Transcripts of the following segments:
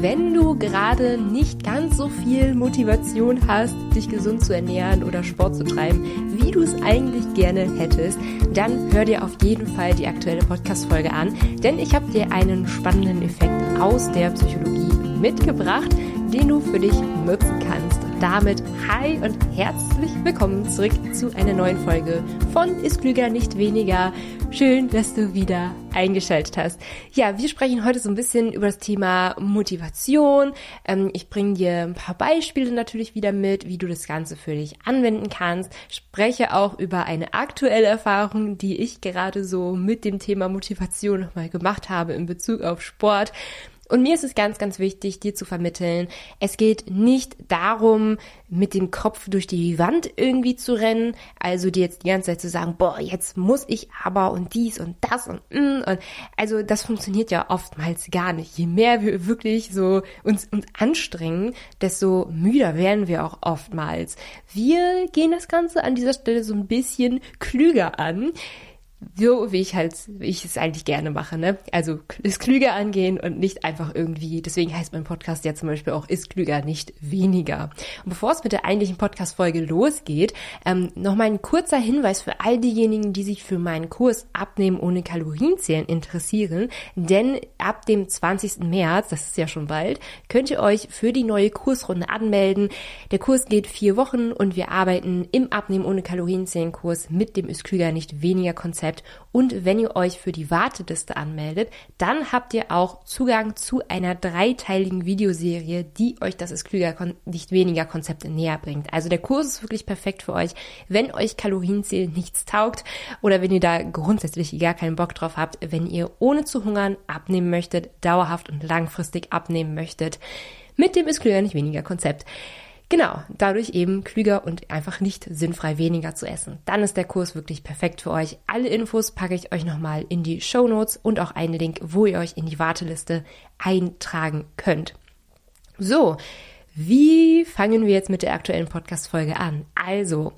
wenn du gerade nicht ganz so viel Motivation hast, dich gesund zu ernähren oder Sport zu treiben, wie du es eigentlich gerne hättest, dann hör dir auf jeden Fall die aktuelle Podcast-Folge an, denn ich habe dir einen spannenden Effekt aus der Psychologie mitgebracht, den du für dich nutzen. Damit hi und herzlich willkommen zurück zu einer neuen Folge von Ist Klüger nicht weniger. Schön, dass du wieder eingeschaltet hast. Ja, wir sprechen heute so ein bisschen über das Thema Motivation. Ähm, ich bringe dir ein paar Beispiele natürlich wieder mit, wie du das Ganze für dich anwenden kannst. Spreche auch über eine aktuelle Erfahrung, die ich gerade so mit dem Thema Motivation nochmal gemacht habe in Bezug auf Sport. Und mir ist es ganz, ganz wichtig, dir zu vermitteln, es geht nicht darum, mit dem Kopf durch die Wand irgendwie zu rennen, also dir jetzt die ganze Zeit zu sagen, boah, jetzt muss ich aber und dies und das und mm, und also das funktioniert ja oftmals gar nicht. Je mehr wir wirklich so uns, uns anstrengen, desto müder werden wir auch oftmals. Wir gehen das Ganze an dieser Stelle so ein bisschen klüger an so wie ich halt, wie ich es eigentlich gerne mache, ne? Also ist klüger angehen und nicht einfach irgendwie, deswegen heißt mein Podcast ja zum Beispiel auch ist klüger, nicht weniger. Und bevor es mit der eigentlichen Podcast-Folge losgeht, ähm, nochmal ein kurzer Hinweis für all diejenigen, die sich für meinen Kurs Abnehmen ohne Kalorienzählen interessieren, denn ab dem 20. März, das ist ja schon bald, könnt ihr euch für die neue Kursrunde anmelden. Der Kurs geht vier Wochen und wir arbeiten im Abnehmen ohne Kalorienzählen Kurs mit dem ist klüger, nicht weniger Konzept bleibt. Und wenn ihr euch für die Warteliste anmeldet, dann habt ihr auch Zugang zu einer dreiteiligen Videoserie, die euch das ist klüger, nicht weniger Konzepte näher bringt. Also der Kurs ist wirklich perfekt für euch, wenn euch Kalorienzählen nichts taugt oder wenn ihr da grundsätzlich gar keinen Bock drauf habt, wenn ihr ohne zu hungern abnehmen möchtet, dauerhaft und langfristig abnehmen möchtet. Mit dem ist klüger nicht weniger Konzept. Genau, dadurch eben klüger und einfach nicht sinnfrei weniger zu essen. Dann ist der Kurs wirklich perfekt für euch. Alle Infos packe ich euch nochmal in die Show Notes und auch einen Link, wo ihr euch in die Warteliste eintragen könnt. So, wie fangen wir jetzt mit der aktuellen Podcast-Folge an? Also,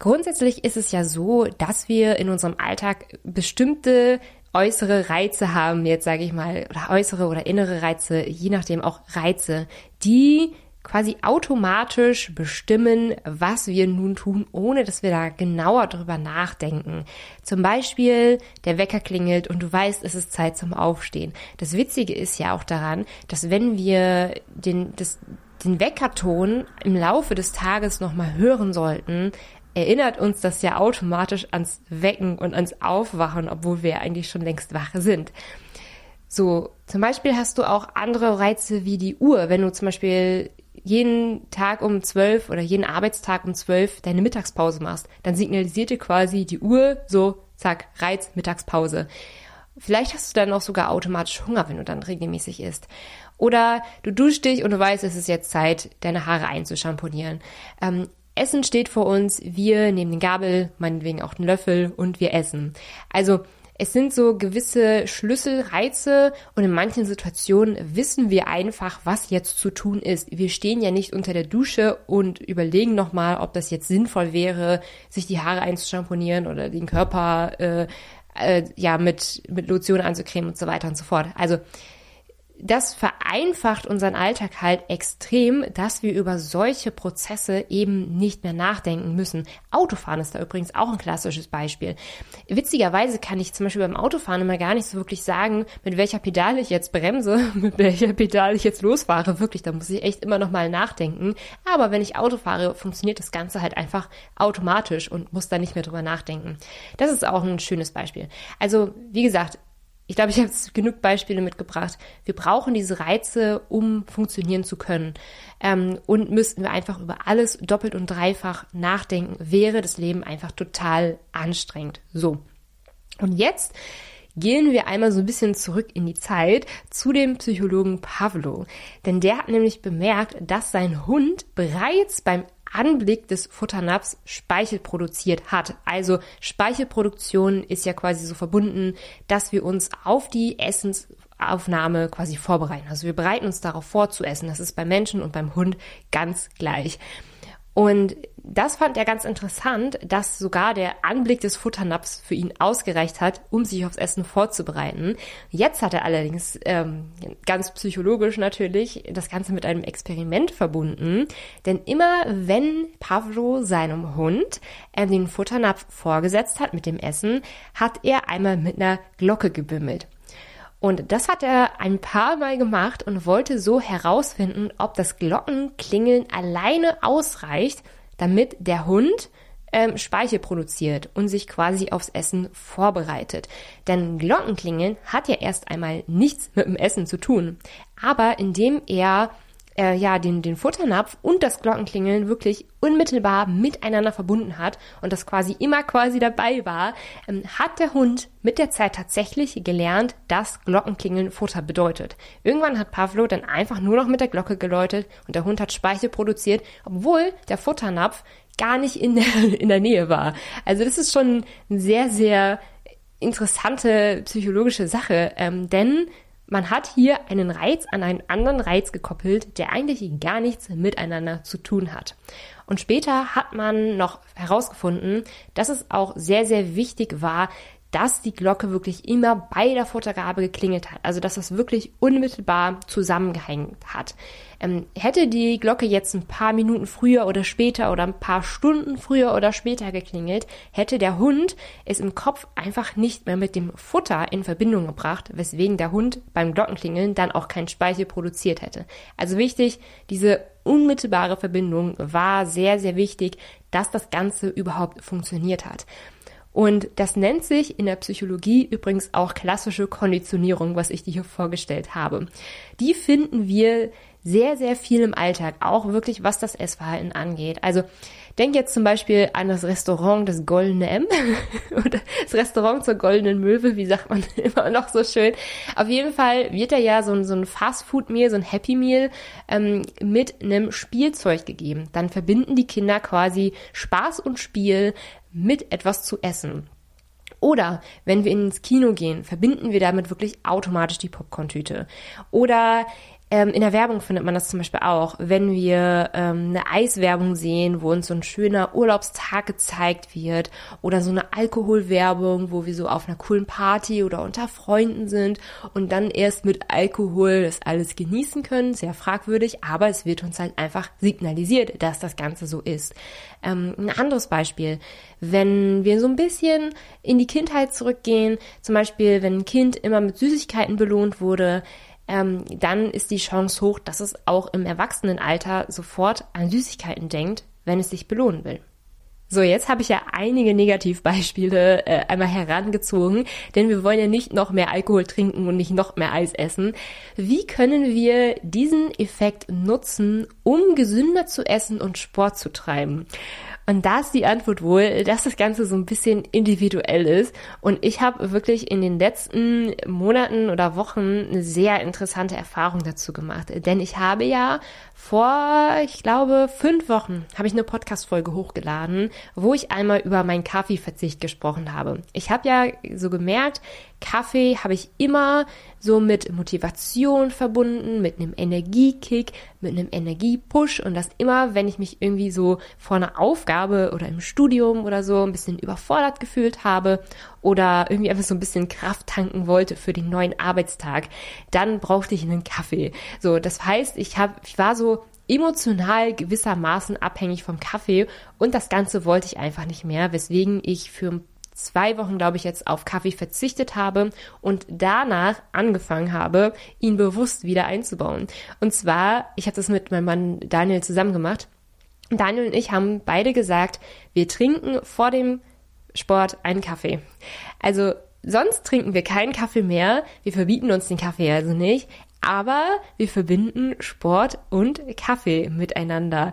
grundsätzlich ist es ja so, dass wir in unserem Alltag bestimmte äußere Reize haben, jetzt sage ich mal, oder äußere oder innere Reize, je nachdem auch Reize, die quasi automatisch bestimmen, was wir nun tun, ohne dass wir da genauer drüber nachdenken. Zum Beispiel, der Wecker klingelt und du weißt, es ist Zeit zum Aufstehen. Das Witzige ist ja auch daran, dass wenn wir den, das, den Weckerton im Laufe des Tages nochmal hören sollten, erinnert uns das ja automatisch ans Wecken und ans Aufwachen, obwohl wir eigentlich schon längst wach sind. So, zum Beispiel hast du auch andere Reize wie die Uhr. Wenn du zum Beispiel jeden Tag um zwölf oder jeden Arbeitstag um zwölf deine Mittagspause machst, dann signalisiert dir quasi die Uhr so, zack, Reiz, Mittagspause. Vielleicht hast du dann auch sogar automatisch Hunger, wenn du dann regelmäßig isst. Oder du duschst dich und du weißt, es ist jetzt Zeit, deine Haare einzuschamponieren. Ähm, Essen steht vor uns, wir nehmen den Gabel, meinetwegen auch den Löffel und wir essen. Also es sind so gewisse Schlüsselreize und in manchen Situationen wissen wir einfach, was jetzt zu tun ist. Wir stehen ja nicht unter der Dusche und überlegen nochmal, ob das jetzt sinnvoll wäre, sich die Haare einzuschamponieren oder den Körper äh, äh, ja mit, mit Lotion anzucremen und so weiter und so fort. Also das vereinfacht unseren Alltag halt extrem, dass wir über solche Prozesse eben nicht mehr nachdenken müssen. Autofahren ist da übrigens auch ein klassisches Beispiel. Witzigerweise kann ich zum Beispiel beim Autofahren immer gar nicht so wirklich sagen, mit welcher Pedale ich jetzt bremse, mit welcher Pedale ich jetzt losfahre. Wirklich, da muss ich echt immer noch mal nachdenken. Aber wenn ich Auto fahre, funktioniert das Ganze halt einfach automatisch und muss da nicht mehr drüber nachdenken. Das ist auch ein schönes Beispiel. Also, wie gesagt, ich glaube, ich habe genug Beispiele mitgebracht. Wir brauchen diese Reize, um funktionieren zu können. Ähm, und müssten wir einfach über alles doppelt und dreifach nachdenken, wäre das Leben einfach total anstrengend. So. Und jetzt gehen wir einmal so ein bisschen zurück in die Zeit zu dem Psychologen Pavlo. Denn der hat nämlich bemerkt, dass sein Hund bereits beim Anblick des Futternapfs Speichel produziert hat. Also Speichelproduktion ist ja quasi so verbunden, dass wir uns auf die Essensaufnahme quasi vorbereiten. Also wir bereiten uns darauf vor zu essen. Das ist beim Menschen und beim Hund ganz gleich. Und das fand er ganz interessant, dass sogar der Anblick des Futternapfs für ihn ausgereicht hat, um sich aufs Essen vorzubereiten. Jetzt hat er allerdings ähm, ganz psychologisch natürlich das Ganze mit einem Experiment verbunden. Denn immer wenn Pavlo seinem Hund äh, den Futternapf vorgesetzt hat mit dem Essen, hat er einmal mit einer Glocke gebimmelt. Und das hat er ein paar Mal gemacht und wollte so herausfinden, ob das Glockenklingeln alleine ausreicht, damit der Hund ähm, Speichel produziert und sich quasi aufs Essen vorbereitet. Denn Glockenklingeln hat ja erst einmal nichts mit dem Essen zu tun. Aber indem er äh, ja den, den Futternapf und das Glockenklingeln wirklich unmittelbar miteinander verbunden hat und das quasi immer quasi dabei war, ähm, hat der Hund mit der Zeit tatsächlich gelernt, dass Glockenklingeln Futter bedeutet. Irgendwann hat Pavlo dann einfach nur noch mit der Glocke geläutet und der Hund hat Speichel produziert, obwohl der Futternapf gar nicht in der, in der Nähe war. Also das ist schon eine sehr, sehr interessante psychologische Sache, ähm, denn man hat hier einen Reiz an einen anderen Reiz gekoppelt, der eigentlich gar nichts miteinander zu tun hat. Und später hat man noch herausgefunden, dass es auch sehr, sehr wichtig war, dass die Glocke wirklich immer bei der Futtergabe geklingelt hat. Also dass das wirklich unmittelbar zusammengehängt hat. Ähm, hätte die Glocke jetzt ein paar Minuten früher oder später oder ein paar Stunden früher oder später geklingelt, hätte der Hund es im Kopf einfach nicht mehr mit dem Futter in Verbindung gebracht, weswegen der Hund beim Glockenklingeln dann auch kein Speichel produziert hätte. Also wichtig, diese unmittelbare Verbindung war sehr, sehr wichtig, dass das Ganze überhaupt funktioniert hat. Und das nennt sich in der Psychologie übrigens auch klassische Konditionierung, was ich dir hier vorgestellt habe. Die finden wir sehr, sehr viel im Alltag, auch wirklich was das Essverhalten angeht. Also denk jetzt zum Beispiel an das Restaurant des Goldene M oder das Restaurant zur Goldenen Möwe, wie sagt man immer noch so schön. Auf jeden Fall wird da ja so ein, so ein Fast-Food-Meal, so ein Happy Meal ähm, mit einem Spielzeug gegeben. Dann verbinden die Kinder quasi Spaß und Spiel mit etwas zu essen. Oder wenn wir ins Kino gehen, verbinden wir damit wirklich automatisch die Popcorn-Tüte. Oder ähm, in der Werbung findet man das zum Beispiel auch, wenn wir ähm, eine Eiswerbung sehen, wo uns so ein schöner Urlaubstag gezeigt wird oder so eine Alkoholwerbung, wo wir so auf einer coolen Party oder unter Freunden sind und dann erst mit Alkohol das alles genießen können. Sehr fragwürdig, aber es wird uns halt einfach signalisiert, dass das Ganze so ist. Ähm, ein anderes Beispiel, wenn wir so ein bisschen in die Kindheit zurückgehen, zum Beispiel wenn ein Kind immer mit Süßigkeiten belohnt wurde, ähm, dann ist die Chance hoch, dass es auch im Erwachsenenalter sofort an Süßigkeiten denkt, wenn es sich belohnen will. So, jetzt habe ich ja einige Negativbeispiele äh, einmal herangezogen, denn wir wollen ja nicht noch mehr Alkohol trinken und nicht noch mehr Eis essen. Wie können wir diesen Effekt nutzen, um gesünder zu essen und Sport zu treiben? Und da ist die Antwort wohl, dass das Ganze so ein bisschen individuell ist. Und ich habe wirklich in den letzten Monaten oder Wochen eine sehr interessante Erfahrung dazu gemacht. Denn ich habe ja vor, ich glaube, fünf Wochen habe ich eine Podcast-Folge hochgeladen, wo ich einmal über meinen Kaffeeverzicht gesprochen habe. Ich habe ja so gemerkt, Kaffee habe ich immer so mit Motivation verbunden, mit einem Energiekick, mit einem Energiepush und das immer, wenn ich mich irgendwie so vor einer Aufgabe oder im Studium oder so ein bisschen überfordert gefühlt habe oder irgendwie einfach so ein bisschen Kraft tanken wollte für den neuen Arbeitstag, dann brauchte ich einen Kaffee. So, das heißt, ich habe, ich war so emotional gewissermaßen abhängig vom Kaffee und das Ganze wollte ich einfach nicht mehr, weswegen ich für ein zwei Wochen, glaube ich, jetzt auf Kaffee verzichtet habe und danach angefangen habe, ihn bewusst wieder einzubauen. Und zwar, ich habe das mit meinem Mann Daniel zusammen gemacht. Daniel und ich haben beide gesagt, wir trinken vor dem Sport einen Kaffee. Also sonst trinken wir keinen Kaffee mehr. Wir verbieten uns den Kaffee also nicht. Aber wir verbinden Sport und Kaffee miteinander.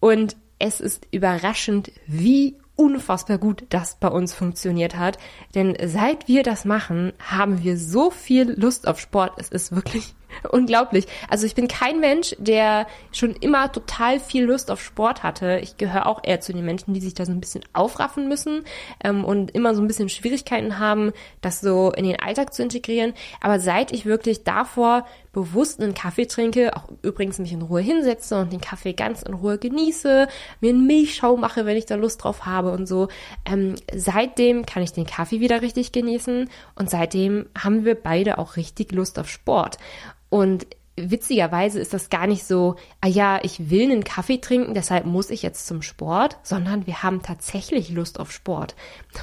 Und es ist überraschend, wie unfassbar gut das bei uns funktioniert hat. Denn seit wir das machen, haben wir so viel Lust auf Sport. Es ist wirklich unglaublich. Also ich bin kein Mensch, der schon immer total viel Lust auf Sport hatte. Ich gehöre auch eher zu den Menschen, die sich da so ein bisschen aufraffen müssen ähm, und immer so ein bisschen Schwierigkeiten haben, das so in den Alltag zu integrieren. Aber seit ich wirklich davor bewusst einen Kaffee trinke, auch übrigens mich in Ruhe hinsetze und den Kaffee ganz in Ruhe genieße, mir einen Milchschau mache, wenn ich da Lust drauf habe und so. Ähm, seitdem kann ich den Kaffee wieder richtig genießen und seitdem haben wir beide auch richtig Lust auf Sport. Und witzigerweise ist das gar nicht so, ah ja, ich will einen Kaffee trinken, deshalb muss ich jetzt zum Sport, sondern wir haben tatsächlich Lust auf Sport.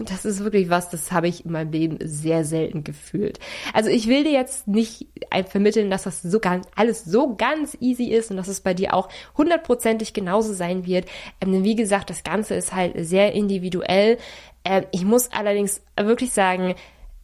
Das ist wirklich was, das habe ich in meinem Leben sehr selten gefühlt. Also ich will dir jetzt nicht vermitteln, dass das so ganz, alles so ganz easy ist und dass es bei dir auch hundertprozentig genauso sein wird. Ähm, wie gesagt, das Ganze ist halt sehr individuell. Ähm, ich muss allerdings wirklich sagen,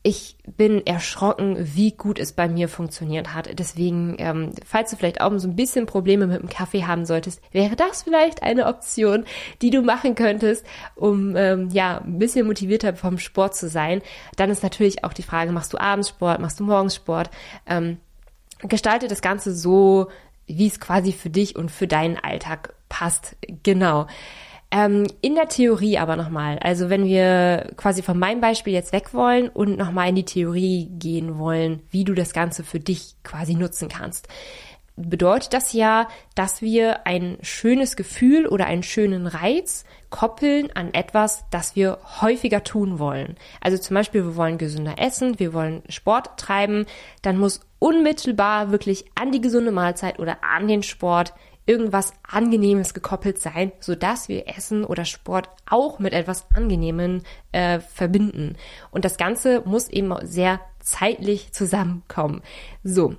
ich bin erschrocken, wie gut es bei mir funktioniert hat. Deswegen, ähm, falls du vielleicht auch so ein bisschen Probleme mit dem Kaffee haben solltest, wäre das vielleicht eine Option, die du machen könntest, um ähm, ja ein bisschen motivierter vom Sport zu sein. Dann ist natürlich auch die Frage: Machst du abends Sport, machst du morgens Sport? Ähm, gestalte das Ganze so, wie es quasi für dich und für deinen Alltag passt. Genau. Ähm, in der Theorie aber nochmal, also wenn wir quasi von meinem Beispiel jetzt weg wollen und nochmal in die Theorie gehen wollen, wie du das Ganze für dich quasi nutzen kannst, bedeutet das ja, dass wir ein schönes Gefühl oder einen schönen Reiz koppeln an etwas, das wir häufiger tun wollen. Also zum Beispiel, wir wollen gesünder essen, wir wollen Sport treiben, dann muss unmittelbar wirklich an die gesunde Mahlzeit oder an den Sport irgendwas Angenehmes gekoppelt sein, so dass wir Essen oder Sport auch mit etwas Angenehmem äh, verbinden. Und das Ganze muss eben sehr zeitlich zusammenkommen. So.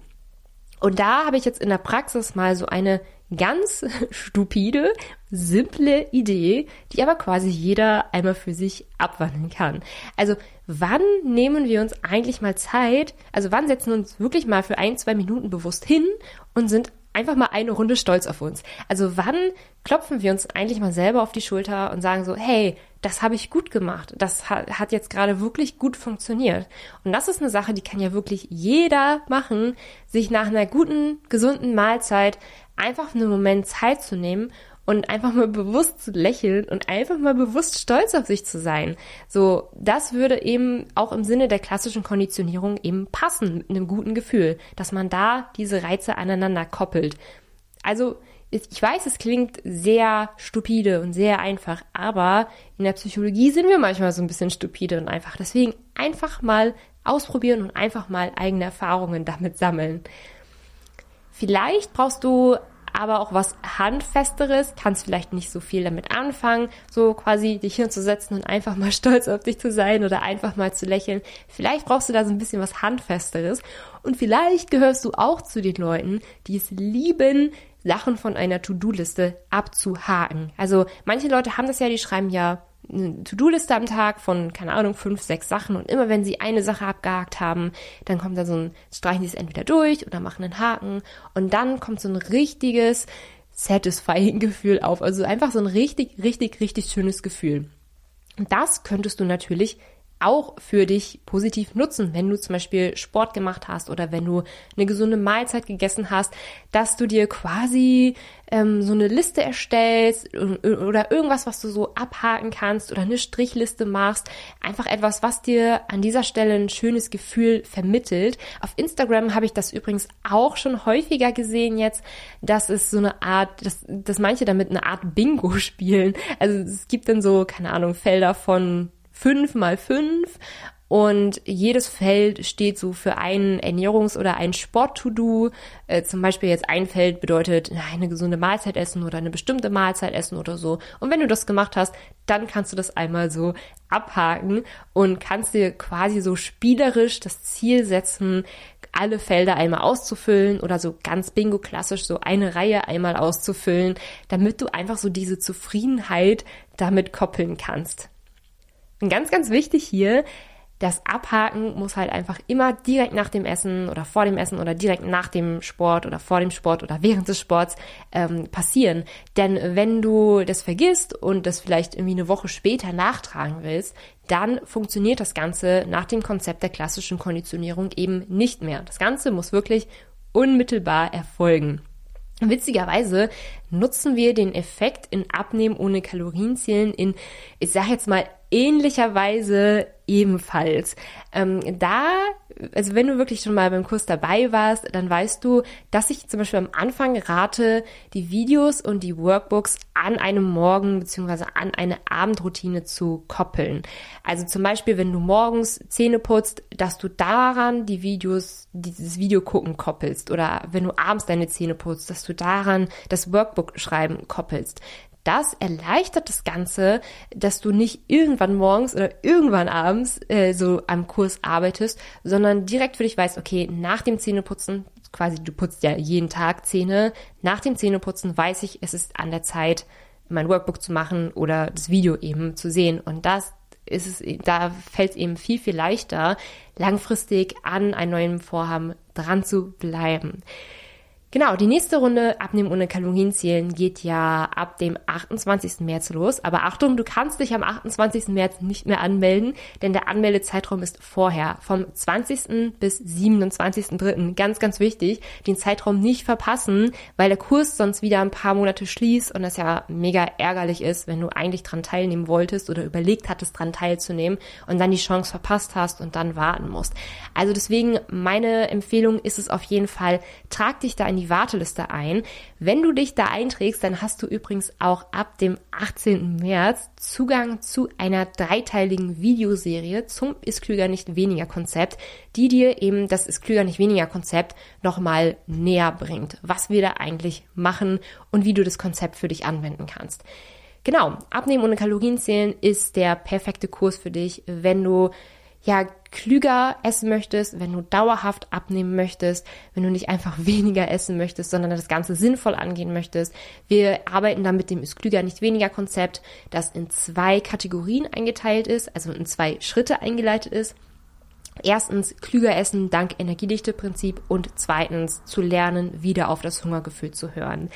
Und da habe ich jetzt in der Praxis mal so eine ganz stupide, simple Idee, die aber quasi jeder einmal für sich abwandeln kann. Also wann nehmen wir uns eigentlich mal Zeit, also wann setzen wir uns wirklich mal für ein, zwei Minuten bewusst hin und sind einfach mal eine Runde stolz auf uns. Also wann klopfen wir uns eigentlich mal selber auf die Schulter und sagen so, hey, das habe ich gut gemacht. Das hat jetzt gerade wirklich gut funktioniert. Und das ist eine Sache, die kann ja wirklich jeder machen, sich nach einer guten, gesunden Mahlzeit einfach einen Moment Zeit zu nehmen und einfach mal bewusst zu lächeln und einfach mal bewusst stolz auf sich zu sein. So, das würde eben auch im Sinne der klassischen Konditionierung eben passen mit einem guten Gefühl, dass man da diese Reize aneinander koppelt. Also, ich weiß, es klingt sehr stupide und sehr einfach, aber in der Psychologie sind wir manchmal so ein bisschen stupide und einfach. Deswegen einfach mal ausprobieren und einfach mal eigene Erfahrungen damit sammeln. Vielleicht brauchst du aber auch was Handfesteres, kannst vielleicht nicht so viel damit anfangen, so quasi dich hinzusetzen und einfach mal stolz auf dich zu sein oder einfach mal zu lächeln. Vielleicht brauchst du da so ein bisschen was Handfesteres und vielleicht gehörst du auch zu den Leuten, die es lieben, Sachen von einer To-Do-Liste abzuhaken. Also manche Leute haben das ja, die schreiben ja eine To-Do-Liste am Tag von, keine Ahnung, fünf, sechs Sachen und immer wenn sie eine Sache abgehakt haben, dann kommt da so ein, streichen sie es entweder durch oder machen einen Haken und dann kommt so ein richtiges satisfying Gefühl auf. Also einfach so ein richtig, richtig, richtig schönes Gefühl. Und das könntest du natürlich auch für dich positiv nutzen, wenn du zum Beispiel Sport gemacht hast oder wenn du eine gesunde Mahlzeit gegessen hast, dass du dir quasi ähm, so eine Liste erstellst oder irgendwas, was du so abhaken kannst oder eine Strichliste machst. Einfach etwas, was dir an dieser Stelle ein schönes Gefühl vermittelt. Auf Instagram habe ich das übrigens auch schon häufiger gesehen jetzt, dass es so eine Art, dass, dass manche damit eine Art Bingo spielen. Also es gibt dann so, keine Ahnung, Felder von fünf mal fünf und jedes Feld steht so für ein Ernährungs- oder ein Sport-To-Do. Äh, zum Beispiel jetzt ein Feld bedeutet eine gesunde Mahlzeit essen oder eine bestimmte Mahlzeit essen oder so. Und wenn du das gemacht hast, dann kannst du das einmal so abhaken und kannst dir quasi so spielerisch das Ziel setzen, alle Felder einmal auszufüllen oder so ganz bingo klassisch so eine Reihe einmal auszufüllen, damit du einfach so diese Zufriedenheit damit koppeln kannst. Und ganz, ganz wichtig hier, das Abhaken muss halt einfach immer direkt nach dem Essen oder vor dem Essen oder direkt nach dem Sport oder vor dem Sport oder während des Sports ähm, passieren. Denn wenn du das vergisst und das vielleicht irgendwie eine Woche später nachtragen willst, dann funktioniert das Ganze nach dem Konzept der klassischen Konditionierung eben nicht mehr. Das Ganze muss wirklich unmittelbar erfolgen. Witzigerweise nutzen wir den Effekt in Abnehmen ohne Kalorienzählen in, ich sag jetzt mal, ähnlicher Weise ebenfalls. Ähm, da, also wenn du wirklich schon mal beim Kurs dabei warst, dann weißt du, dass ich zum Beispiel am Anfang rate, die Videos und die Workbooks an einem Morgen bzw. an eine Abendroutine zu koppeln. Also zum Beispiel, wenn du morgens Zähne putzt, dass du daran die Videos, dieses Video gucken koppelst oder wenn du abends deine Zähne putzt, dass du daran das Workbook schreiben koppelst das erleichtert das Ganze, dass du nicht irgendwann morgens oder irgendwann abends äh, so am Kurs arbeitest, sondern direkt für dich weißt, okay, nach dem Zähneputzen, quasi du putzt ja jeden Tag Zähne, nach dem Zähneputzen weiß ich, es ist an der Zeit, mein Workbook zu machen oder das Video eben zu sehen. Und das ist es, da fällt es eben viel, viel leichter, langfristig an einem neuen Vorhaben dran zu bleiben. Genau, die nächste Runde Abnehmen ohne Kalorien zählen geht ja ab dem 28. März los. Aber Achtung, du kannst dich am 28. März nicht mehr anmelden, denn der Anmeldezeitraum ist vorher, vom 20. bis 27.3. Ganz, ganz wichtig, den Zeitraum nicht verpassen, weil der Kurs sonst wieder ein paar Monate schließt und das ja mega ärgerlich ist, wenn du eigentlich dran teilnehmen wolltest oder überlegt hattest, dran teilzunehmen und dann die Chance verpasst hast und dann warten musst. Also deswegen meine Empfehlung ist es auf jeden Fall, trag dich da in die Warteliste ein. Wenn du dich da einträgst, dann hast du übrigens auch ab dem 18. März Zugang zu einer dreiteiligen Videoserie zum Ist Klüger nicht weniger Konzept, die dir eben das Ist Klüger nicht weniger Konzept nochmal näher bringt, was wir da eigentlich machen und wie du das Konzept für dich anwenden kannst. Genau, Abnehmen ohne Kalorien zählen ist der perfekte Kurs für dich, wenn du ja klüger essen möchtest, wenn du dauerhaft abnehmen möchtest, wenn du nicht einfach weniger essen möchtest, sondern das Ganze sinnvoll angehen möchtest. Wir arbeiten da mit dem ist klüger nicht weniger Konzept, das in zwei Kategorien eingeteilt ist, also in zwei Schritte eingeleitet ist. Erstens klüger essen dank Energiedichte-Prinzip und zweitens zu lernen, wieder auf das Hungergefühl zu hören.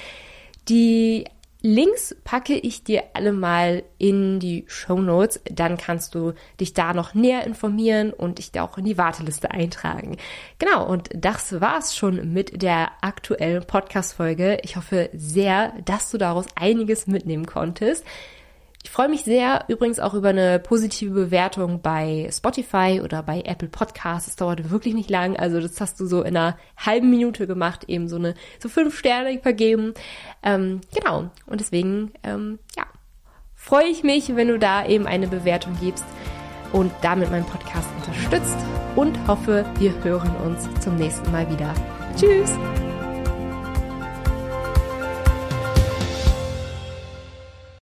Die Links packe ich dir alle mal in die Show Notes. Dann kannst du dich da noch näher informieren und dich da auch in die Warteliste eintragen. Genau, und das war's schon mit der aktuellen Podcast-Folge. Ich hoffe sehr, dass du daraus einiges mitnehmen konntest. Ich freue mich sehr übrigens auch über eine positive Bewertung bei Spotify oder bei Apple Podcasts. Es dauert wirklich nicht lang. Also das hast du so in einer halben Minute gemacht, eben so eine so fünf Sterne vergeben. Ähm, genau. Und deswegen, ähm, ja, freue ich mich, wenn du da eben eine Bewertung gibst und damit meinen Podcast unterstützt und hoffe, wir hören uns zum nächsten Mal wieder. Tschüss!